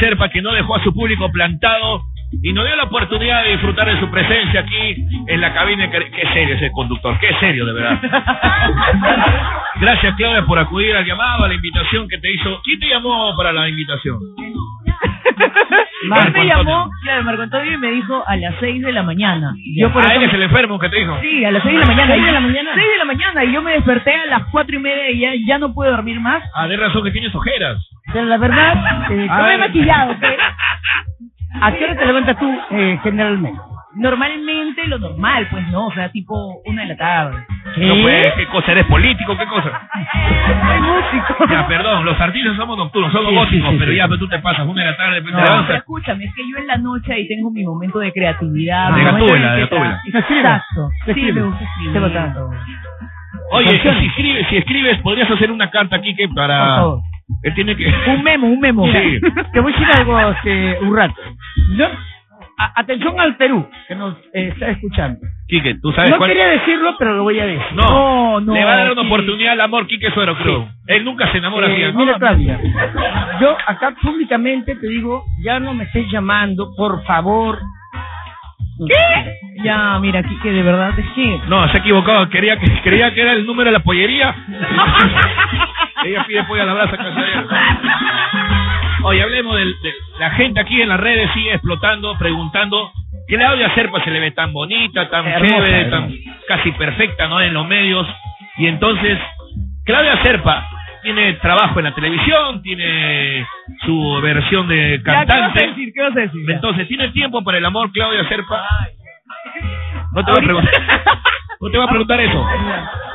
Serpa, que no dejó a su público plantado y nos dio la oportunidad de disfrutar de su presencia aquí en la cabina. Qué serio ese conductor, qué serio de verdad. Gracias Claudia por acudir al llamado, a la invitación que te hizo. ¿Quién te llamó para la invitación? Él me llamó, claro, Marco Antonio, y me dijo a las 6 de la mañana. Yo por ah, él es el enfermo que te dijo. Sí, a las 6 de la mañana. 6 de la mañana. 6 de la mañana, y yo me desperté a las 4 y media y ya, ya no puedo dormir más. Ah, de razón que tienes ojeras. Pero la verdad, eh, no me he maquillado. ¿A qué hora te levantas tú eh, generalmente? Normalmente lo normal, pues no, o sea, tipo una de la tarde. No, pues, ¿qué cosa? ¿Eres político? ¿Qué cosa? Soy músico. Ya, perdón, los artistas somos nocturnos, somos góticos, pero ya, pero tú te pasas una de la tarde, pues, no, pero escúchame, es que yo en la noche ahí tengo mi momento de creatividad. De gatúbela, de gatúbela. Exacto. Sí, me gusta escribir. Oye, si escribes, si escribes, podrías hacer una carta aquí que para... Él tiene que... Un memo, un memo. Sí. Te voy a decir algo, este, un rato. ¿No? Atención al Perú, que nos eh, está escuchando. Quique, tú sabes No quería decirlo, pero lo voy a decir. No, no. Le va a dar una oportunidad al amor Quique Suero, creo. Él nunca se enamora eh, así. Mira, Claudia, yo acá públicamente te digo, ya no me estés llamando, por favor. ¿Qué? Ya, mira, Quique, de verdad es que... No, se ha equivocado. Quería que, quería que era el número de la pollería. Ella pide pollo a la brasa. Oye, hablemos de, la gente aquí en las redes sigue explotando, preguntando. Claudia Serpa se le ve tan bonita, tan chévere, tan casi perfecta, ¿no? En los medios. Y entonces, Claudia Serpa tiene trabajo en la televisión, tiene su versión de cantante. ¿Qué vas a decir? ¿Qué vas a decir? Entonces, ¿tiene tiempo para el amor, Claudia Serpa? No te voy a preguntar. No te voy a preguntar eso.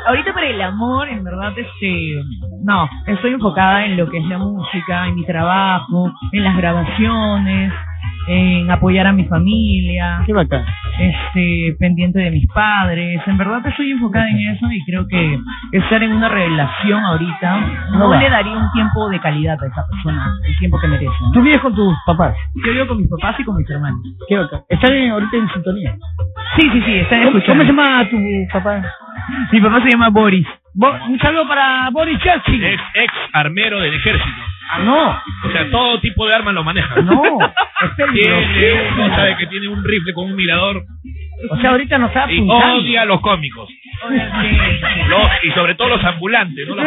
Ahorita para el amor, en verdad, este, no, estoy enfocada en lo que es la música, en mi trabajo, en las grabaciones, en apoyar a mi familia. Qué bacán. Este, pendiente de mis padres. En verdad estoy enfocada en eso y creo que estar en una relación ahorita no, le daría un tiempo de calidad a esa persona, el tiempo que merece. ¿Tú vives con tus papás? Yo vivo con mis papás y con mis hermanos. Qué bacán. ¿Están ahorita en sintonía? Sí, sí, sí, están escuchando. ¿Cómo se llama tu papá? Mi papá se llama Boris. un saludo para Boris Chelsea. Es ex armero del ejército. Ah, no. O sea, todo tipo de armas lo maneja. No, Tiene, uno sabe que tiene un rifle con un mirador. O sea, ahorita no está Y odia a los cómicos. y sobre todo los ambulantes, ¿no?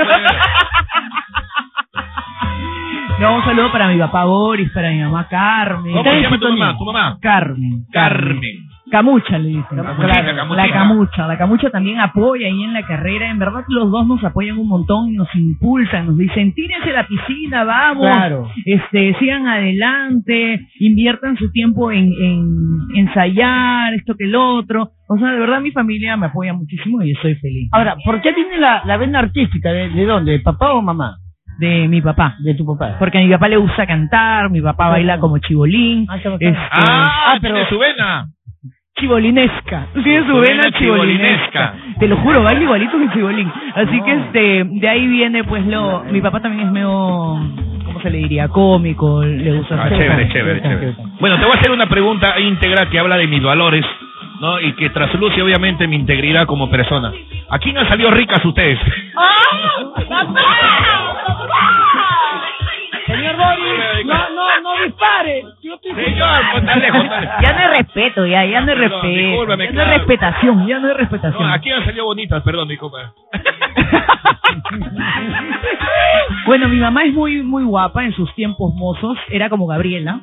No, un saludo para mi papá Boris, para mi mamá Carmen. ¿Cómo se llama tu mamá? ¿Tu mamá? Carmen. Carmen. Camucha le dicen. Camuchita, La camucha. La camucha también apoya ahí en la carrera. En verdad los dos nos apoyan un montón y nos impulsan. Nos dicen, tírense a la piscina, vamos. Claro. Este, sigan adelante, inviertan su tiempo en, en ensayar esto que el otro. O sea, de verdad mi familia me apoya muchísimo y estoy feliz. Ahora, ¿por qué tiene la, la vena artística? ¿De, ¿De dónde? ¿De papá o mamá? de mi papá. De tu papá. Porque a mi papá le gusta cantar, mi papá baila como chibolín. Ah, este, ah, ah pero su vena chibolinesca. Tiene su vena chibolinesca. Te lo juro, baila igualito que chibolín. Así que este, de ahí viene pues lo, mi papá también es medio, ¿cómo se le diría? Cómico, le gusta ah, chévere, chévere, chévere. Bueno, te voy a hacer una pregunta íntegra que habla de mis valores, ¿no? Y que trasluce obviamente mi integridad como persona. Aquí no han salido ricas ustedes. ¡Ah! ¡Papá! Señor Boris, no, no, no dispare. Yo estoy Señor, Ya no hay respeto, ya, ya no hay respeto. ya no hay respetación, ya no hay respetación. aquí han salido bonitas, perdón, disculpa. bueno, mi mamá es muy, muy guapa en sus tiempos mozos. Era como Gabriela.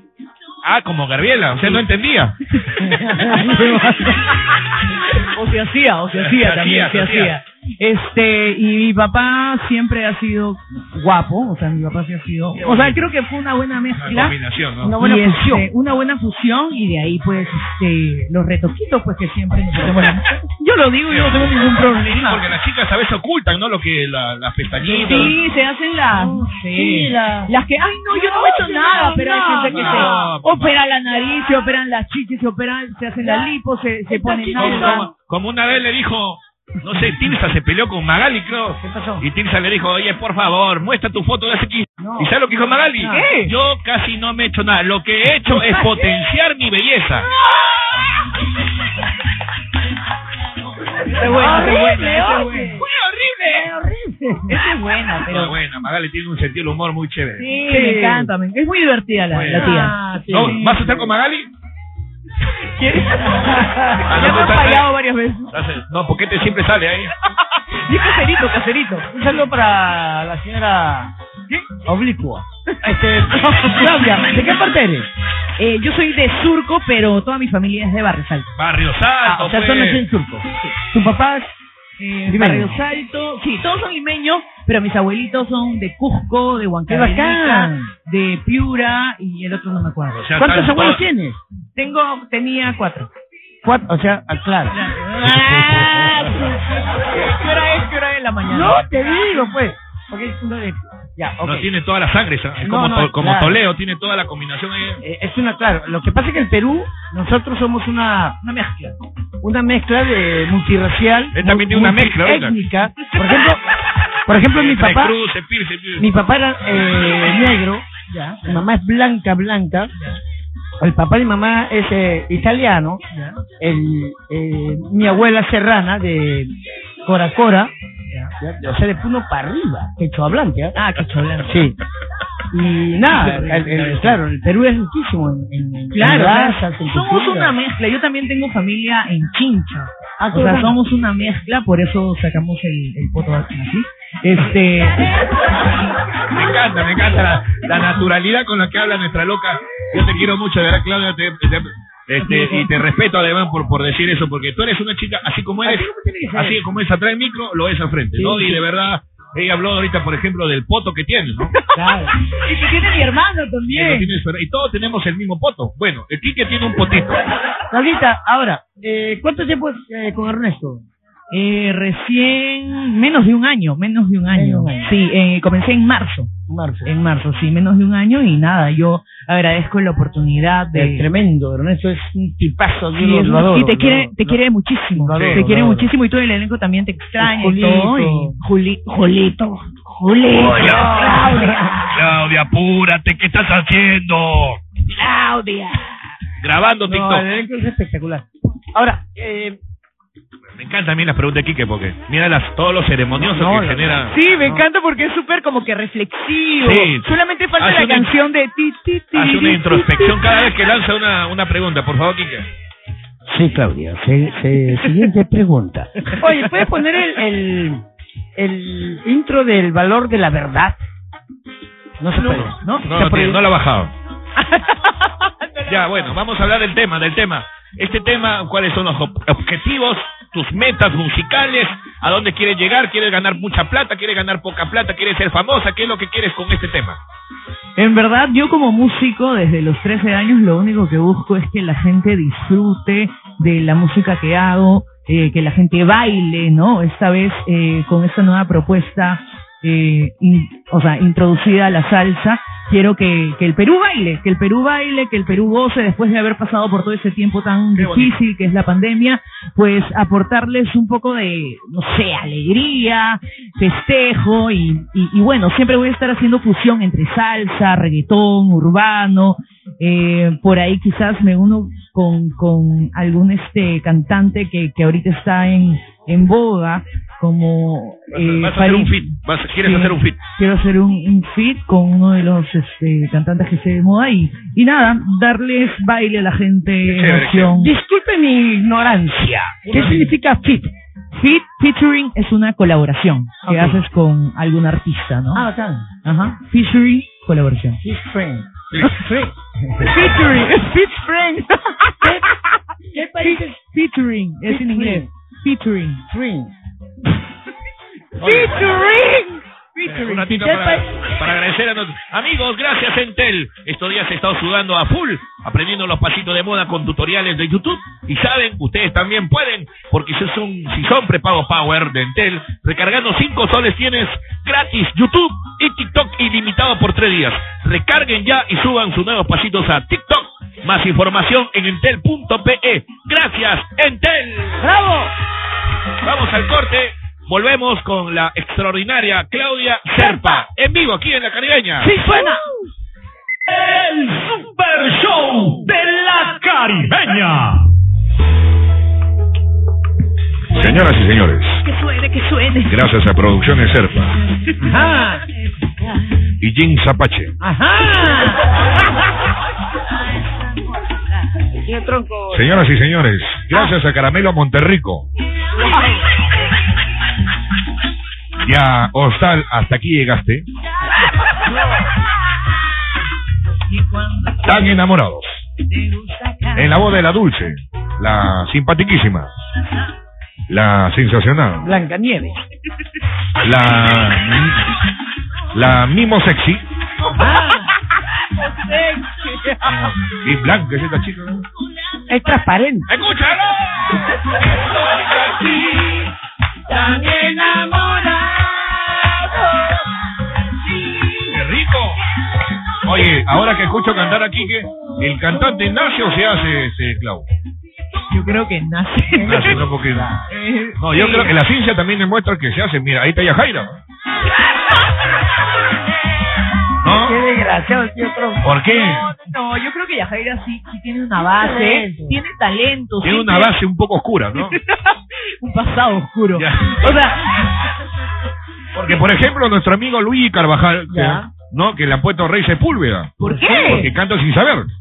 Ah, como Gabriela, sea, no entendía. o se hacía, o se hacía también, se hacía. Este, y mi papá siempre ha sido guapo, o sea, mi papá sí ha sido, o sea, creo que fue una buena mezcla. Una combinación, ¿no? Una buena fusión. Este, una buena fusión y de ahí pues este los retoquitos pues que siempre nos Yo lo digo, yo no tengo ningún problema. porque las chicas a veces ocultan, ¿no? Lo que la, las pestañitas. Sí, se hacen las, sí, las que, ay, no, yo no he hecho nada, pero hay gente que se opera la nariz, se operan las chichis, se operan, se hacen la lipo, se, se ponen nada. Como una vez le dijo no sé, Tilsa se peleó con Magali, creo. ¿Qué pasó? Y Tilsa le dijo, oye, por favor, muestra tu foto de hace 15. ¿Y sabes lo que dijo Magali? ¿Qué? Yo casi no me he hecho nada. Lo que he hecho es potenciar mi belleza. Qué bueno, qué bueno, Fue horrible. horrible. Esa es buena, pero... Muy buena, Magali tiene un sentido del humor muy chévere. Sí, me encanta, me- es muy divertida la, la tía. Ah, sí. No, ¿Vas a estar con Magali? ¿Quieres? Ah, ya no, me han está- fallado varias veces. No, porque este siempre sale ahí. Y caserito, caserito. Un saludo para la señora ¿qué? Oblicua. Este, Claudia, ¿de qué parte eres? Eh, yo soy de Surco, pero toda mi familia es de Barrio Salto. Barrio Salto, Ah, o sea, pues. tú nací en Turco. Tu papá es Eh. Barrio Salto, sí, todos son limeños, pero mis abuelitos son de Cusco, de ¡Qué Huancavilca, bacán! de Piura y el otro no me acuerdo. O sea, ¿Cuántos abuelos tienes? Tengo, tenía cuatro. Cuatro, o sea, claro. Ah, ¿Qué hora es? ¿Qué hora es la mañana? No, te digo, pues. Porque es uno de... Ya, ok. No tiene toda la sangre, ¿sabes? Es No, como, no, to- como claro. Toledo, tiene toda la combinación ahí. Eh, es una, claro, lo que pasa es que el Perú, nosotros somos una, Una mezcla. una mezcla de multirracial, Él también tiene una mezcla, étnica. Por ejemplo, por ejemplo mi papá, mi papá era eh, negro, Ya, mi mamá es blanca, blanca. El papá de mi mamá es eh, italiano. El, eh, mi abuela serrana de Cora Cora, ya. ya, o sea, de Puno para arriba, quechua blanca. Ah, qué cholero. Sí. Y nada, el- el- claro, el Perú es riquísimo en, en, Claro, razas, en somos cultura. una mezcla. Yo también tengo familia en Chincha. Ah, O sea, somos una mezcla, por eso sacamos el, el poto así. Este, Me encanta, me encanta la, la naturalidad con la que habla nuestra loca. Yo te quiero mucho, de verdad, Claudia. Te, te- este, y te respeto además por, por decir eso, porque tú eres una chica, así como eres, Así como tiene es atrás del micro, lo es al frente, ¿no? Y de verdad, ella habló ahorita, por ejemplo, del poto que tienes, ¿no? Claro. y que tiene mi hermano también. y todos tenemos el mismo poto. Bueno, el Quique tiene un potito. Claudita, ahora, eh, ¿cuánto tiempo es eh, con Ernesto? Eh, recién, menos de un año, menos de un año. Un. Sí, eh, comencé en marzo. Marzo. En marzo, sí, menos de un año y nada, yo agradezco la oportunidad Es de... tremendo, Ernesto es un tipazo, Sí, lo, es lo un- adoro, y te quiere, te lo- quiere muchísimo, Lo adoro, te quiere muchísimo y todo el elenco también te extraña y Julito. todo. Y Juli, Julito, Julito, Claudia, Claudia, apúrate, ¿qué estás haciendo? Claudia. Grabando No, TikTok. el elenco es espectacular. Ahora, eh, Me encantan a mí las preguntas de Quique porque mira las, todos los ceremoniosos No, que la- genera. Sí, me encanta porque es súper como que reflexivo. Sí. Solamente falta Hace la canción de ti, ti, ti, Hace una introspección cada vez que lanza una, una pregunta. Por favor, Quique. Sí, Claudia. siguiente pregunta. Oye, ¿puedes poner el, el, el intro del valor de la verdad? No se puede, ¿no? No, no lo ha bajado. Ya, bueno, vamos a hablar del tema, del tema. Este tema, ¿cuáles son los ob- objetivos, tus metas musicales? ¿A dónde quieres llegar? ¿Quieres ganar mucha plata? ¿Quieres ganar poca plata? ¿Quieres ser famosa? ¿Qué es lo que quieres con este tema? En verdad, yo como músico desde los 13 años lo único que busco es que la gente disfrute de la música que hago, eh, que la gente baile, ¿no? Esta vez eh, con esta nueva propuesta, eh, in- o sea, introducida a la salsa, quiero que, que el Perú baile, que el Perú baile, que el Perú goce después de haber pasado por todo ese tiempo tan difícil que es la pandemia, pues aportarles un poco de, no sé, alegría, festejo y, y, y bueno, siempre voy a estar haciendo fusión entre salsa, reggaetón, urbano, eh, por ahí quizás me uno con, con algún este cantante que, que ahorita está en, en boga, como Vas, a- eh, vas a hacer un fit. Vas, ¿Quieres hacer un fit? quiero hacer un, un feat con uno de los este, cantantes que esté de moda y, y nada, darles baile a la gente, emoción. Disculpe mi ignorancia. ¿Qué Una- significa fit? Feat, featuring es una colaboración que haces con algún artista, ¿no? Ah, bacán. Ajá. Featuring, colaboración. Fit friend. featuring, es featuring. ¿Qué países? featuring, es en Featuring. inglés. Featuring. Friend. Featuring. Un ratito ¿Qué para, pa- para agradecer a nuestros amigos, gracias Entel. Estos días he estado sudando a full, aprendiendo los pasitos de moda con tutoriales de YouTube. Y saben, ustedes también pueden, porque si son, si son prepago Power de Entel, recargando 5 soles tienes gratis YouTube y TikTok ilimitado por 3 días. Recarguen ya y suban sus nuevos pasitos a TikTok. Más información en entel.pe. Gracias, Entel. ¡Bravo! Vamos al corte. Volvemos con la extraordinaria Claudia Serpa, en vivo aquí en la Caribeña. ¡Sí suena! El Super Show de la Caribeña. Señoras y señores, Que suene, que suene. Gracias a Producciones Serpa. Ajá. Y Jim Zapache. Ajá. Señoras y señores, gracias a Caramelo Monterrico. Ya, Hostal, hasta aquí llegaste. Tan enamorados. En la voz de la dulce, la simpatiquísima, la sensacional, Blanca Nieve. la la mimo sexy y blanca es esta chica. ¿no? Es transparente. ¡Escúchalo! Tan enamorado. Oye, ahora que escucho cantar aquí, que ¿el cantante nace o se hace, este, Clau? Yo creo que nace. Nace, no, porque... No, yo sí. creo que la ciencia también demuestra que se hace. Mira, ahí está Yajaira. ¿No? Qué desgraciado, Tronco. ¿Por qué? No, yo creo que Yajaira sí, sí tiene una base, tiene talento. Tiene una base un poco oscura, ¿no? un pasado oscuro. Ya. O sea, Porque, por ejemplo, nuestro amigo Luigi Carvajal, Ya. ¿No? Que le han puesto Rey Sepúlveda. ¿por Porque qué? canta sin saber.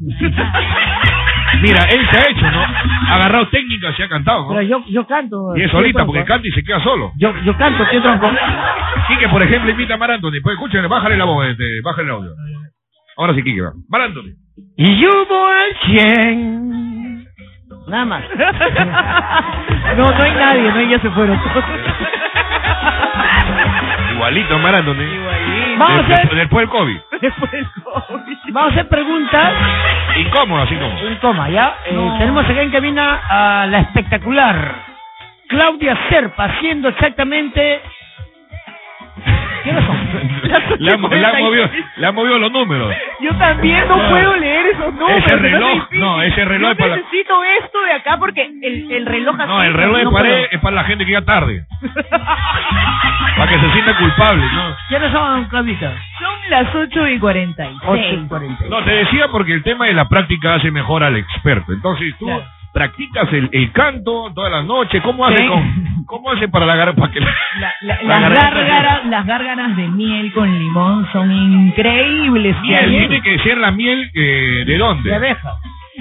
Mira, él se ha hecho, ¿no? Ha agarrado técnicas y ha cantado, Pero yo, yo canto. Y es solita porque canta y se queda solo. Yo, yo canto, señor Tronco. Quique, por ejemplo, invita a Mar Anthony. Pues escúchale, bájale la voz, este, bájale el audio. Ahora sí, Quique, va. Mar Anthony. Y yo voy al 100. Nada más. no, no hay nadie, no, ya se fueron todos. Igualito, Mar Anthony. Igualito. Vamos a Después- hacer, Después del COVID. Después del COVID. vamos a hacer preguntas. Incómodo, así como. Un toma, ¿ya? Eh, No. tenemos acá en cabina a la espectacular Claudia Serpa haciendo exactamente... Han, le han movido, le han movido los números. Yo también no, No. puedo leer esos números. Ese reloj, no, ese reloj Yo es para la- necesito esto de acá porque el, el reloj. No, el reloj de no pared es para la gente que llega tarde. Para que se sienta culpable, ¿no? ¿Qué hora son, Claudita? Son las 8 y 46. 8 y 40. No, te decía porque el tema de la práctica hace mejor al experto. Entonces tú Claro. Practicas el, el canto toda la noche. ¿Cómo hace Sí. con, cómo hace para la para que la- La- la- La las, garganta- gárgaras, las gárgaras de miel con limón son increíbles. miel tiene que ser la miel eh, de dónde? De abeja.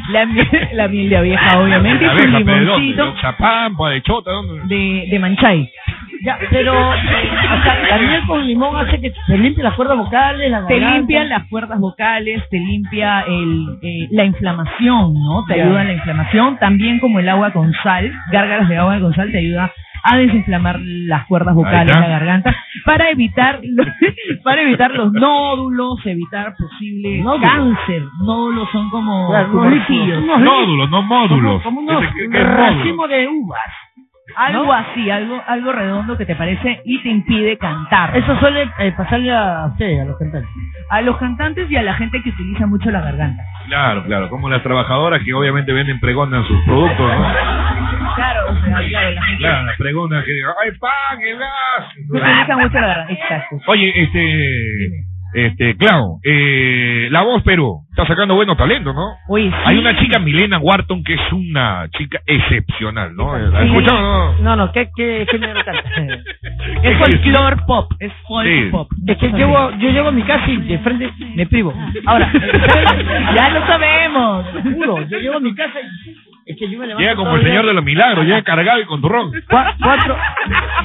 La miel, la miel de abeja, obviamente, su abeja, pero ¿de dónde? ¿De Chapampa, de Chota, ¿dónde? de, de manchay. Ya, pero eh, o sea, la miel con limón hace que se limpie las cuerdas vocales, la Te garganta. limpia las cuerdas vocales, te limpia el, eh, la inflamación, ¿no? Te ayuda en la inflamación, también como el agua con sal, gárgaras de agua con sal te ayuda a desinflamar las cuerdas vocales, la garganta, para evitar los, para evitar los nódulos, evitar posible Nódulos. cáncer. Nódulos son como Claro, Nódulos, no módulos. Como, como unos racimos de uvas. Algo ¿no? así, algo algo redondo que te parece y te impide cantar. Eso suele eh, pasarle a usted, a los cantantes. a los cantantes y a la gente que utiliza mucho la garganta. Claro, claro, como las trabajadoras que obviamente venden pregonas sus productos, ¿no? Claro, claro, la Claro, pregonas que digan, ¡ay, pan, qué gas! utiliza mucho la. Oye, este, este, Clau, eh, La Voz Perú está sacando buenos talentos, ¿no? Sí. Hay una chica, Milena Wharton, que es una chica excepcional, ¿no? ¿La Sí. escuchado, no? No, no, ¿qué, qué género canta? Es folclore pop, es folk Sí. pop. Es que llego, yo llego a mi casa y de frente me privo. Ahora, ya lo sabemos. te juro, yo llego a mi casa y que yo me levanto Llega como el señor de los milagros, llega cargado y con turrón. Cua- cuatro,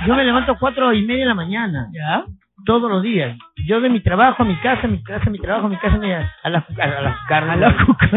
yo me levanto cuatro y media de la mañana, ¿Ya? todos los días. Yo de mi trabajo a mi casa, mi casa, mi trabajo, a mi casa, mi- a la a la, a la carne. A la cuca.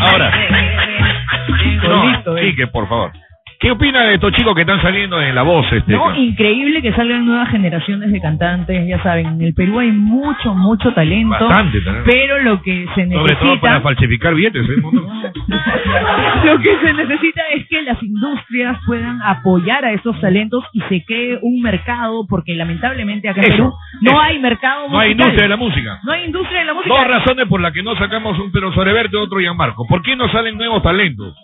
Ahora, no, Solito, eh. sí, que por favor. ¿Qué opina de estos chicos que están saliendo en La Voz? Este, No, increíble que salgan nuevas generaciones de cantantes, ya saben, en el Perú hay mucho, mucho talento, Bastante talento. pero lo que se Sobre todo para necesita, falsificar billetes, ¿eh? lo que se necesita es que las industrias puedan apoyar a esos talentos y se cree un mercado, porque lamentablemente acá en Eso, Perú no eso. hay mercado No hay musical. industria de la música. No hay industria de la música. Dos razones por las que no sacamos un Pero Sobreverte otro Gianmarco. ¿Por qué no salen nuevos talentos?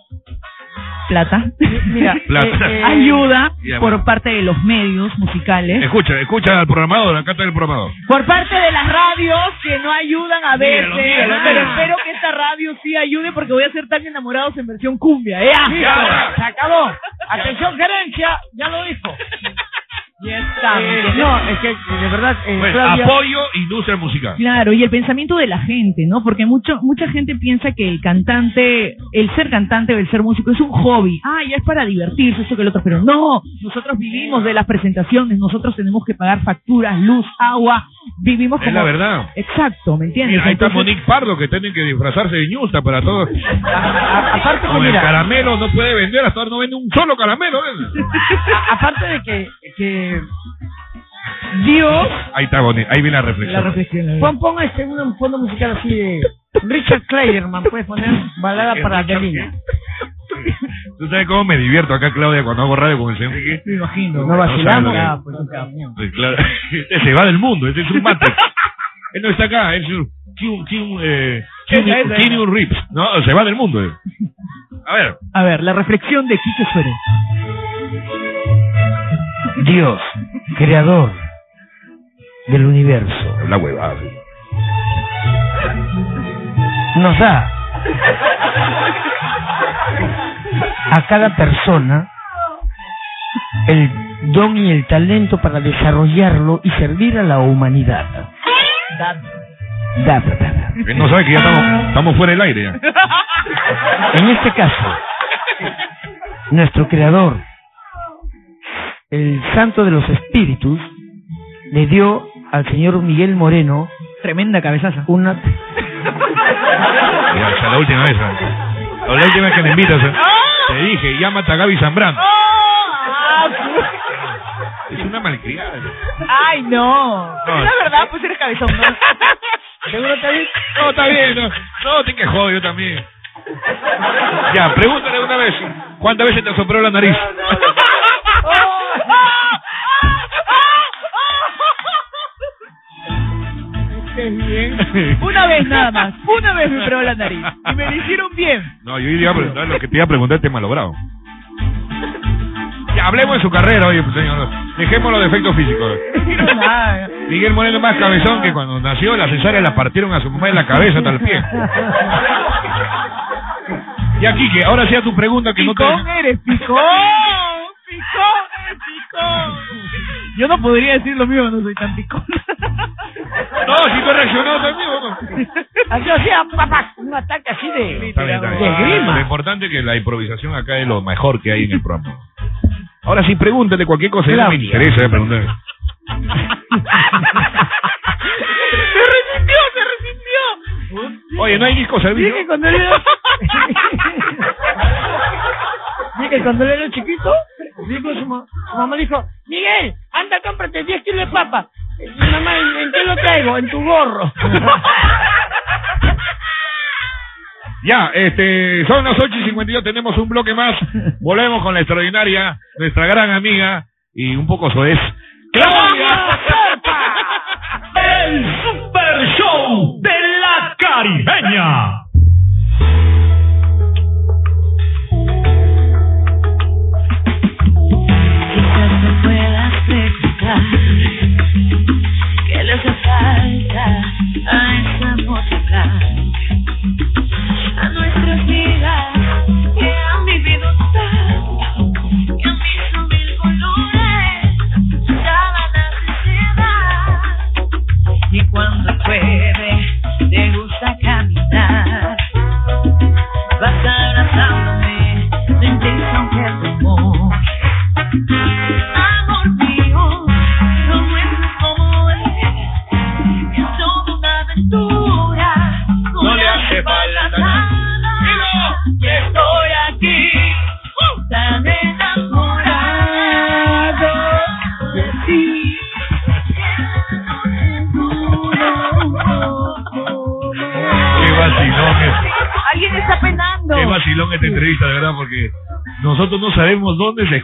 Plata. Mira, Plata. eh, eh, Ayuda Ya, por parte de los medios musicales. Escucha, escucha al programador, acá está el programador. Por parte de las radios que no ayudan a veces. Míralo, míralo, pero míralo. espero que esta radio sí ayude porque voy a ser tan enamorados en versión cumbia. ¡Ya! Listo, se acabó. Atención, gerencia, ya lo dijo. Ya está. ¿me Eh, no, es que de verdad, eh, Bueno, Claudia, apoyo industria musical. Claro, y el pensamiento de la gente, ¿no? Porque mucho, mucha gente piensa que el cantante, el ser cantante o el ser músico es un hobby. Ah, ya es para divertirse, eso que el otro. Pero no, nosotros vivimos de las presentaciones, nosotros tenemos que pagar facturas, luz, agua, vivimos Es como... la verdad. Exacto, ¿me entiendes? Mira, ahí está Monique Pardo que tienen que disfrazarse de ñusta para todos. a- a- aparte que Con el mira, caramelo no puede vender, hasta ahora no vende un solo caramelo. a- aparte de que, que Dios Ahí está Monique, ahí viene la La reflexión. reflexión. la verdad. pon, pon este un fondo musical así de Richard Clayderman, puedes poner balada para Adelina. ¿Tú sabes cómo me divierto acá, Claudia, cuando hago radio con el señor Quique? Me imagino. No vacilamos. No Ah, pues. Pues claro, este se va del mundo, este es un mate. Él no está acá, es un Keanu- Keanu, eh, Reeves. No, se va del mundo. eh. A ver, A ver, la reflexión de Quique Suero. Dios, creador del universo, la huevada. nos da a cada persona el don y el talento para desarrollarlo y servir a la humanidad. Da, da, da. Él no sabe que ya estamos, estamos fuera del aire ya. En este caso, nuestro creador, el santo de los espíritus, le dio al señor Miguel Moreno Tremenda cabezaza. una... Ya, hasta la última vez. ¿eh? La última vez que me invitas. ¿eh? Te dije, llámate a Gaby Zambrano. Es una malcriada. Ay, no. No. La verdad, pues eres cabezón, ¿no? ¿Seguro está bien? No, está bien. No, no te que joder, yo también. Ya, pregúntale una vez. ¿Cuántas veces te sopló la nariz? Una vez nada más. Una vez me probó la nariz. Y me lo hicieron bien. No, yo iba a preguntar lo que te iba a preguntar te malogrado. Ya, hablemos de su carrera, oye, pues, señor. Dejemos los defectos físicos. Miguel Moreno más cabezón que cuando nació la cesárea la partieron a su mamá en la cabeza hasta el pie. Y aquí que ahora sea tu pregunta que no te... Picón eres, picón. Picón eres, picón. Yo no podría decir lo mío, no soy tan picón. No, si tú reaccionado también, ¿o no? Así hacía, papá, un ataque así de, Está bien, está bien. de Lo grima. importante es que la improvisación acá es lo mejor que hay en el programa. Ahora sí, pregúntale cualquier cosa, ya no me interesa eh, preguntar. Se resistió, se resistió. Oye, ¿no hay disco servicio? Dije cuando él era... Dije cuando él era chiquito, dijo su, ma- su mamá dijo, Miguel, anda, cómprate 10 kilos de papa. Y mamá, ¿en, en tu gorro. Ya, este, son las 8 y 52, tenemos un bloque más. Volvemos con la extraordinaria, nuestra gran amiga y un poco soez, Claudia El Super Show de la Caribeña. Quizás me puedas a esta música, a nuestras vidas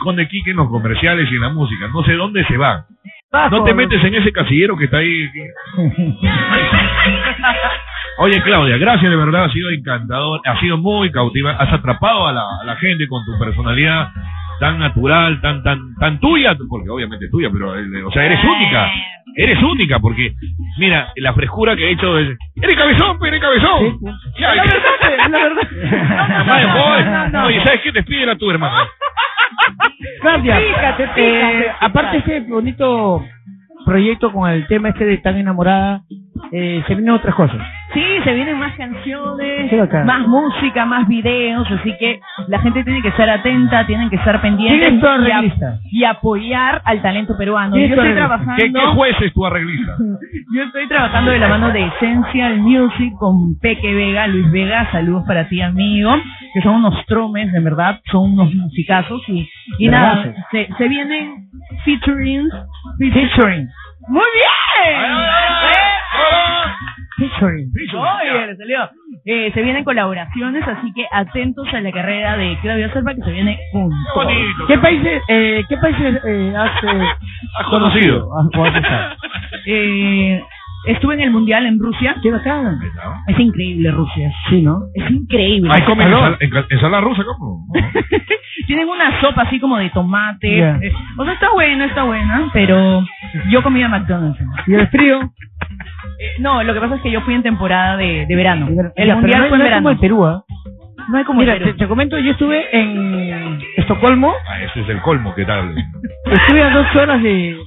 esconde Kike en los comerciales y en la música, no sé dónde se va. No te metes en ese casillero que está ahí. Oye, Claudia, gracias de verdad, ha sido encantador, ha sido muy cautiva, has atrapado a la, a la gente con tu personalidad tan natural, tan tan tan tuya, porque obviamente es tuya, pero eh, o sea, eres única, eres única, porque mira, la frescura que he hecho es, eres cabezón, eres cabezón. Ya, La verdad, la verdad. Oye, ¿sabes qué? Despídela tú, hermano. Claudia, Fíjate, eh, aparte de este bonito proyecto con el tema este de tan enamorada, eh, se vienen otras cosas. Sí, se vienen más canciones, Qué más música, más videos, así que la gente tiene que estar atenta, tienen que estar pendientes ¿Quién es tu y, ap- y apoyar al talento peruano. ¿Quién Yo estoy? ¿Qué, trabajando, ¿Qué juez es tu arreglista? yo estoy trabajando de la mano de Essential Music con Peque Vega, Luis Vega, saludos para ti amigo, que son unos tromes, de verdad, son unos musicazos y, y nada, se, se vienen featuring, Featuring. muy bien. Featuring. Oye, le salió. Eh, se vienen colaboraciones, así que atentos a la carrera de Claudia Serpa que se viene con todo. Bonito. ¿Qué países, eh, qué países eh, has, eh, ¿Has conocido? has- o has estado? Eh, estuve en el mundial en Rusia. ¿Qué bacán? Es increíble Rusia. Sí, ¿no? Es increíble. ¿Ahí comen ensala- ensalada rusa? ¿Cómo? Tienen una sopa así como de tomate. O sea, está buena, está buena, pero yo comía McDonald's. ¿Y el frío? Eh, no, lo que pasa es que yo fui en temporada de, de verano. El Ya, mundial no, fue en no verano. como el Perú, ¿ah? No hay como Mira, te comento, yo estuve en Estocolmo, Ah, ese es el colmo, ¿qué tal? estuve a dos horas de...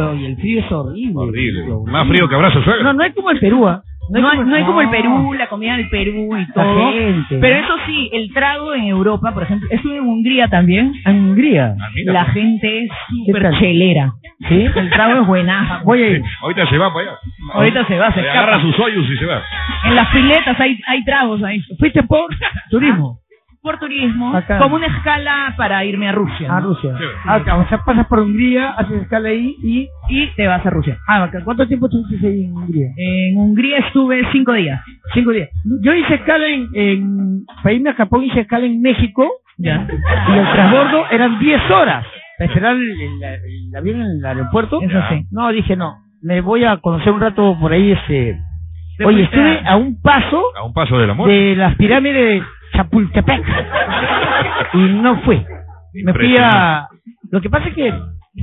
es- oye, el frío es horrible. Horrible. Horrible. Más frío que abrazo suegro. No, no hay como el Perú, ¿ah? No, hay, no hay como el. Perú, la comida del Perú y todo. gente. Pero eso sí, el trago en Europa, por ejemplo, estuve en Hungría también. En Hungría. Ah, mira, La pues. gente es ¿Qué súper chelera. ¿Sí? El trago es buenazo. Voy a ir. Ahorita se va para allá. Ahorita se va, se Le agarra sus hoyos y se va. En las filetas hay, hay tragos ahí. ¿Fuiste por turismo? Por turismo, como una escala para irme a Rusia. A ¿no? Rusia. Sí. Ah, o sea, pasas por Hungría, haces escala ahí y... Y te vas a Rusia. Ah, bacán. ¿Cuánto tiempo estuviste ahí en Hungría? En Hungría estuve cinco días. Cinco días. Yo hice escala en, en... Para irme a Japón hice escala en México Ya. y el transbordo eran 10 horas. Para esperar el, el- el avión en el aeropuerto. Eso sí. No, dije no. Me voy a conocer un rato por ahí este... Te Oye, estuve a- un paso A un paso del amor. de las pirámides de Chapultepec y no fue. Me fui a... Lo que pasa es que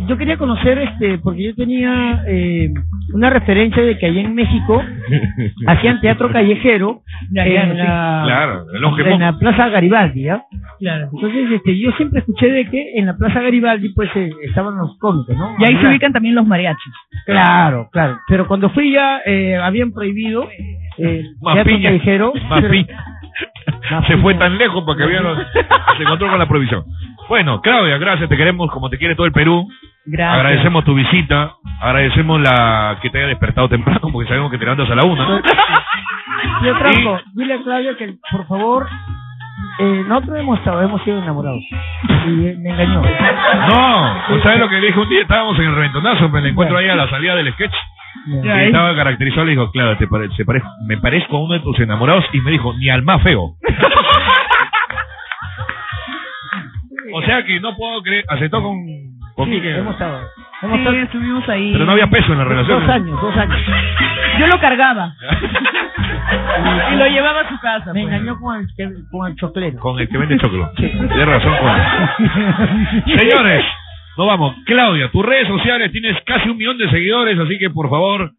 yo quería conocer, este, porque yo tenía eh, una referencia de que allá en México hacían teatro callejero en, la, Claro, el en Ongemón. la Plaza Garibaldi, ¿ya? Claro. Entonces, este, yo siempre escuché de que en la Plaza Garibaldi, pues, eh, estaban los cómicos, ¿no? Y ahí se Claro. ubican también los mariachis. Claro, claro. Pero cuando fui ya, eh, habían prohibido eh, teatro callejero. Se fue tan lejos porque había los- se encontró con la provisión. Bueno, Claudia, gracias, te queremos como te quiere todo el Perú. Gracias. Agradecemos tu visita, agradecemos la que te haya despertado temprano porque sabemos que te levantas a la una. Yo trampo, dile a Claudia que por favor, eh, nosotros hemos estado, hemos sido enamorados. Y me engañó. No, ¿sabes lo que dije un día? Estábamos en el reventonazo, me la encuentro ahí a la salida del sketch. Y ¿eh? estaba caracterizado, le dijo, claro, te pare- se pare- me parezco a uno de tus enamorados y me dijo, ni al más feo. o sea que no puedo creer, aceptó con, con Sí, hemos estado. Hemos Sí, estado estuvimos ahí. Pero no había peso en la relación. dos años, dos años. Yo lo cargaba. y lo llevaba a su casa. Me pues. engañó con el, que- con el choclero. Con el que vende choclo. Tienes razón con Señores, nos vamos. Claudia, tus redes sociales tienes casi un millón de seguidores, así que por favor,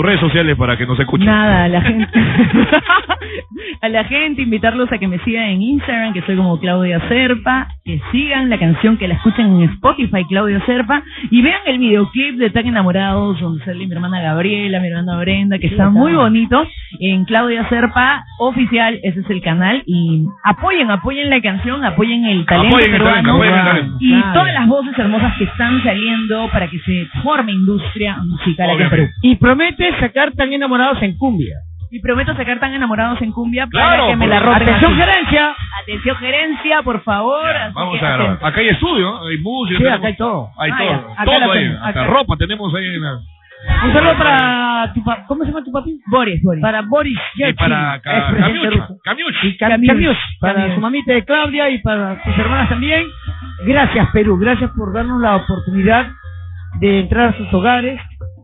tus redes sociales para que nos escuchen. Nada, a la gente. a la gente, invitarlos a que me sigan en Instagram, que soy como Claudia Serpa, que sigan la canción, que la escuchen en Spotify, Claudia Serpa, y vean el videoclip de Tan Enamorados, donde sale mi hermana Gabriela, mi hermana Brenda, que está muy bonito, en Claudia Serpa Oficial, ese es el canal, y apoyen, apoyen la canción, apoyen el talento Apoyen el talento, peruano, apoyen el talento. y Claro. todas las voces hermosas que están saliendo para que se forme industria musical aquí en Perú. Y promete sacar tan enamorados en cumbia. Y prometo sacar tan enamorados en cumbia Claro, para que me la roten. Atención, así. gerencia. Atención, gerencia, por favor. Vamos que a grabar. Acá hay estudio, hay música. Sí, tenemos- acá hay todo. Hay Ah, todo. acá todo ahí. tenemos, Hasta acá. ropa tenemos ahí. En la... Un saludo para tu pa- ¿Cómo se llama tu papi? Boris, Boris. Para Boris Y para Ca- expresidente Camiuch. ruso. Camiuch. Y Cam- Camius. Camius, para su mamita de Claudia y para sus hermanas también. Gracias Perú, gracias por darnos la oportunidad de entrar a sus hogares.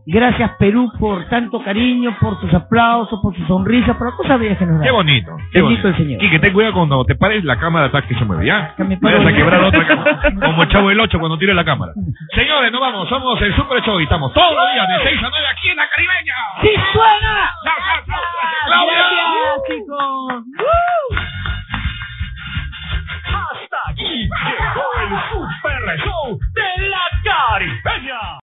Gracias Perú por tanto cariño, por sus aplausos, por sus sonrisas, por las cosas bellas que nos dan. Qué bonito. Qué bonito, el señor. Y que ten cuidado cuando te pares la cámara atrás que se mueve, ¿ya? Vayas a quebrar otra cámara. Como el chavo del 8 cuando tire la cámara. Señores, nos vamos, somos el Super Show y estamos todos los días de 6 a 9 aquí en la Caribeña. ¡Sí suena! La, Claudia. Gracias, chicos. Hasta aquí llegó el Super Show de la Caribeña.